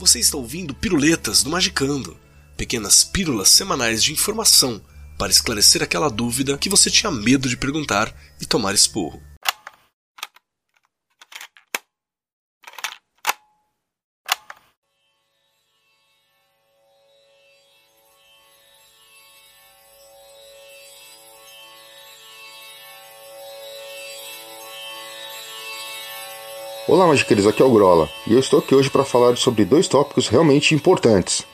Você está ouvindo Piruletas do Magicando, pequenas pílulas semanais de informação para esclarecer aquela dúvida que você tinha medo de perguntar e tomar esporro. Olá, magiqueiros, aqui é o Grola, e eu estou aqui hoje para falar sobre dois tópicos realmente importantes.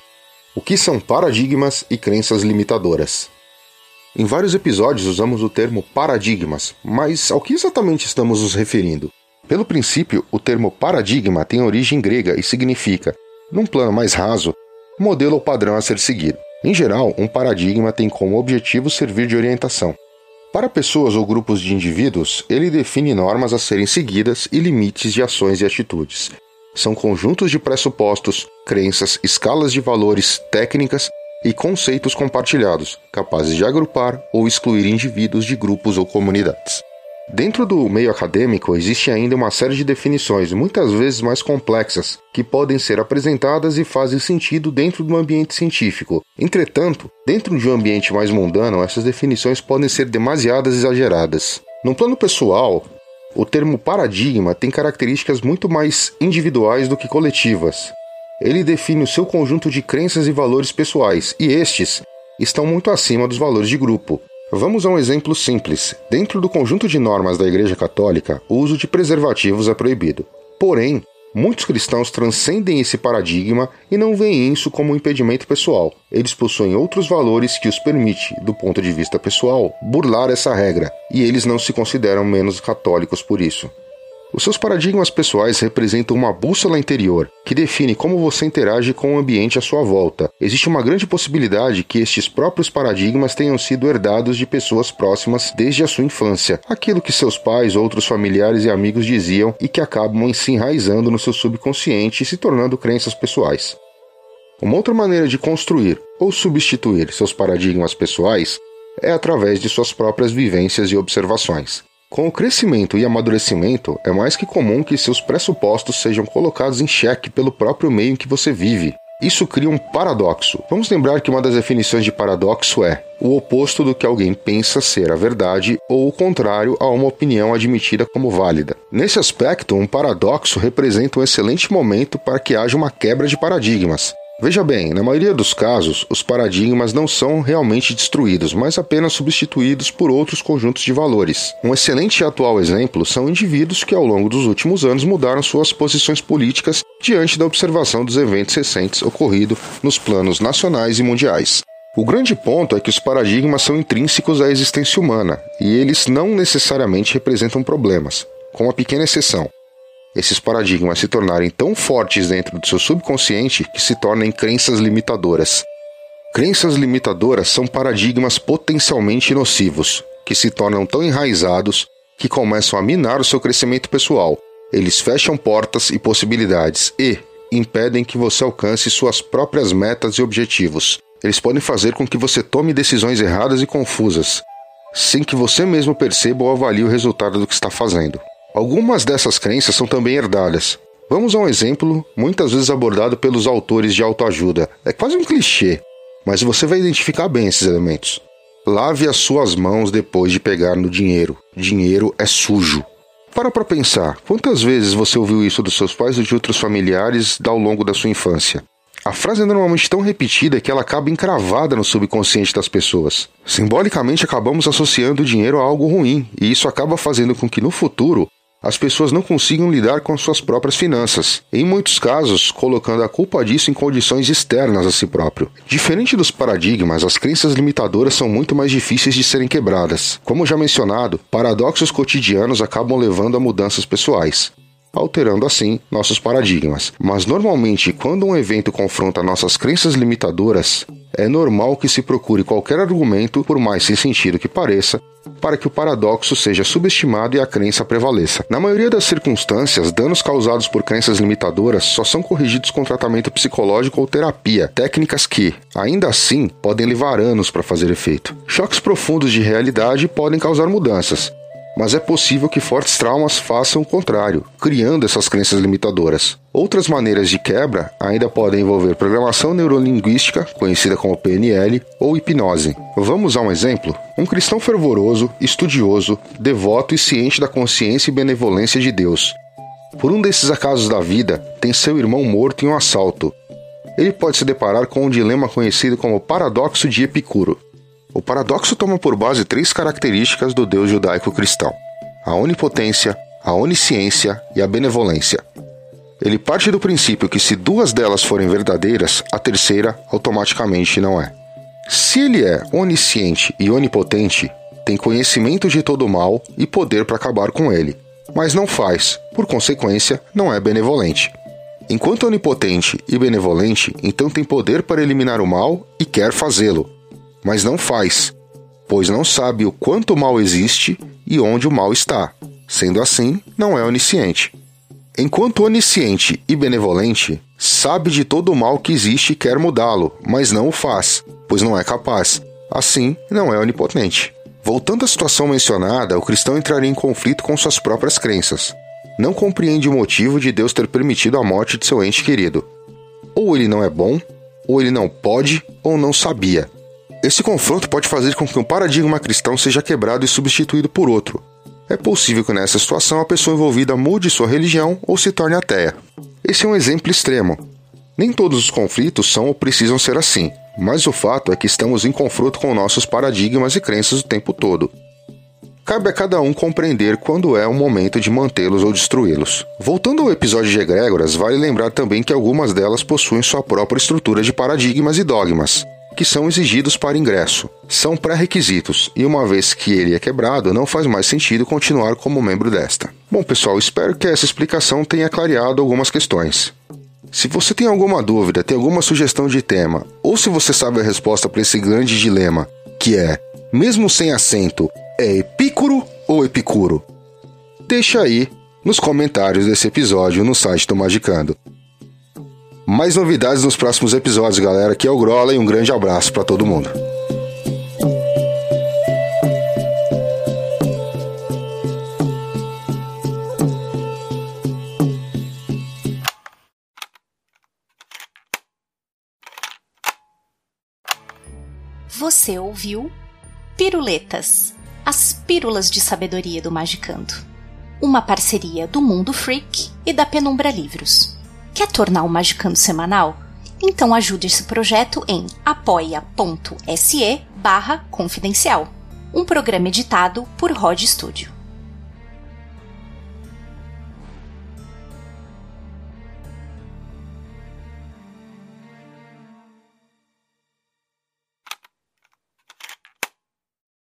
O que são paradigmas e crenças limitadoras? Em vários episódios usamos o termo paradigmas, mas ao que exatamente estamos nos referindo? Pelo princípio, o termo paradigma tem origem grega e significa, num plano mais raso, modelo ou padrão a ser seguido. Em geral, um paradigma tem como objetivo servir de orientação. Para pessoas ou grupos de indivíduos, ele define normas a serem seguidas e limites de ações e atitudes. São conjuntos de pressupostos, crenças, escalas de valores, técnicas e conceitos compartilhados, capazes de agrupar ou excluir indivíduos de grupos ou comunidades. Dentro do meio acadêmico existe ainda uma série de definições, muitas vezes mais complexas, que podem ser apresentadas e fazem sentido dentro do ambiente científico. Entretanto, dentro de um ambiente mais mundano, essas definições podem ser demasiadas exageradas. No plano pessoal, o termo paradigma tem características muito mais individuais do que coletivas. Ele define o seu conjunto de crenças e valores pessoais, e estes estão muito acima dos valores de grupo. Vamos a um exemplo simples. Dentro do conjunto de normas da Igreja Católica, o uso de preservativos é proibido. Porém, muitos cristãos transcendem esse paradigma e não veem isso como um impedimento pessoal. Eles possuem outros valores que os permite, do ponto de vista pessoal, burlar essa regra, e eles não se consideram menos católicos por isso. Os seus paradigmas pessoais representam uma bússola interior que define como você interage com o ambiente à sua volta. Existe uma grande possibilidade que estes próprios paradigmas tenham sido herdados de pessoas próximas desde a sua infância, aquilo que seus pais, outros familiares e amigos diziam e que acabam se enraizando no seu subconsciente e se tornando crenças pessoais. Uma outra maneira de construir ou substituir seus paradigmas pessoais é através de suas próprias vivências e observações. Com o crescimento e amadurecimento, é mais que comum que seus pressupostos sejam colocados em xeque pelo próprio meio em que você vive. Isso cria um paradoxo. Vamos lembrar que uma das definições de paradoxo é o oposto do que alguém pensa ser a verdade ou o contrário a uma opinião admitida como válida. Nesse aspecto, um paradoxo representa um excelente momento para que haja uma quebra de paradigmas. Veja bem, na maioria dos casos, os paradigmas não são realmente destruídos, mas apenas substituídos por outros conjuntos de valores. Um excelente e atual exemplo são indivíduos que, ao longo dos últimos anos, mudaram suas posições políticas diante da observação dos eventos recentes ocorridos nos planos nacionais e mundiais. O grande ponto é que os paradigmas são intrínsecos à existência humana e eles não necessariamente representam problemas, com uma pequena exceção esses paradigmas se tornarem tão fortes dentro do seu subconsciente que se tornem crenças limitadoras. Crenças limitadoras são paradigmas potencialmente nocivos, que se tornam tão enraizados que começam a minar o seu crescimento pessoal. Eles fecham portas e possibilidades e impedem que você alcance suas próprias metas e objetivos. Eles podem fazer com que você tome decisões erradas e confusas, sem que você mesmo perceba ou avalie o resultado do que está fazendo. Algumas dessas crenças são também herdadas. Vamos a um exemplo muitas vezes abordado pelos autores de autoajuda. É quase um clichê, mas você vai identificar bem esses elementos. Lave as suas mãos depois de pegar no dinheiro. Dinheiro é sujo. Para para pensar, quantas vezes você ouviu isso dos seus pais ou de outros familiares ao longo da sua infância? A frase é normalmente tão repetida que ela acaba encravada no subconsciente das pessoas. Simbolicamente, acabamos associando o dinheiro a algo ruim, e isso acaba fazendo com que no futuro as pessoas não consigam lidar com suas próprias finanças, em muitos casos colocando a culpa disso em condições externas a si próprio. Diferente dos paradigmas, as crenças limitadoras são muito mais difíceis de serem quebradas. Como já mencionado, paradoxos cotidianos acabam levando a mudanças pessoais alterando assim nossos paradigmas. Mas normalmente, quando um evento confronta nossas crenças limitadoras, é normal que se procure qualquer argumento, por mais sem sentido que pareça, para que o paradoxo seja subestimado e a crença prevaleça. Na maioria das circunstâncias, danos causados por crenças limitadoras só são corrigidos com tratamento psicológico ou terapia, técnicas que, ainda assim, podem levar anos para fazer efeito. Choques profundos de realidade podem causar mudanças, mas é possível que fortes traumas façam o contrário, criando essas crenças limitadoras. Outras maneiras de quebra ainda podem envolver programação neurolinguística, conhecida como PNL, ou hipnose. Vamos a um exemplo? Um cristão fervoroso, estudioso, devoto e ciente da consciência e benevolência de Deus. Por um desses acasos da vida, tem seu irmão morto em um assalto. Ele pode se deparar com um dilema conhecido como paradoxo de Epicuro. O paradoxo toma por base três características do Deus judaico-cristão: a onipotência, a onisciência e a benevolência. Ele parte do princípio que, se duas delas forem verdadeiras, a terceira automaticamente não é. Se ele é onisciente e onipotente, tem conhecimento de todo o mal e poder para acabar com ele, mas não faz, por consequência, não é benevolente. Enquanto onipotente e benevolente, então tem poder para eliminar o mal e quer fazê-lo, mas não faz, pois não sabe o quanto o mal existe e onde o mal está. Sendo assim, não é onisciente. Enquanto onisciente e benevolente, sabe de todo o mal que existe e quer mudá-lo, mas não o faz, pois não é capaz. Assim, não é onipotente. Voltando à situação mencionada, o cristão entraria em conflito com suas próprias crenças. Não compreende o motivo de Deus ter permitido a morte de seu ente querido. Ou ele não é bom, ou ele não pode, ou não sabia. Esse confronto pode fazer com que um paradigma cristão seja quebrado e substituído por outro. É possível que nessa situação a pessoa envolvida mude sua religião ou se torne ateia. Esse é um exemplo extremo. Nem todos os conflitos são ou precisam ser assim, mas o fato é que estamos em confronto com nossos paradigmas e crenças o tempo todo. Cabe a cada um compreender quando é o momento de mantê-los ou destruí-los. Voltando ao episódio de egrégoras, vale lembrar também que algumas delas possuem sua própria estrutura de paradigmas e dogmas, que são exigidos para ingresso. São pré-requisitos, e uma vez que ele é quebrado, não faz mais sentido continuar como membro desta. Bom, pessoal, espero que essa explicação tenha clareado algumas questões. Se você tem alguma dúvida, tem alguma sugestão de tema, ou se você sabe a resposta para esse grande dilema, que é, mesmo sem acento, é Epícoro ou Epicuro? Deixa aí nos comentários desse episódio no site do Magicando. Mais novidades nos próximos episódios, galera. Aqui é o Grola e um grande abraço para todo mundo. Você ouviu Piruletas, as pílulas de sabedoria do Magicando. Uma parceria do Mundo Freak e da Penumbra Livros. Quer tornar o Magicando semanal? Então ajude esse projeto em apoia.se barra confidencial. Um programa editado por Rod Studio.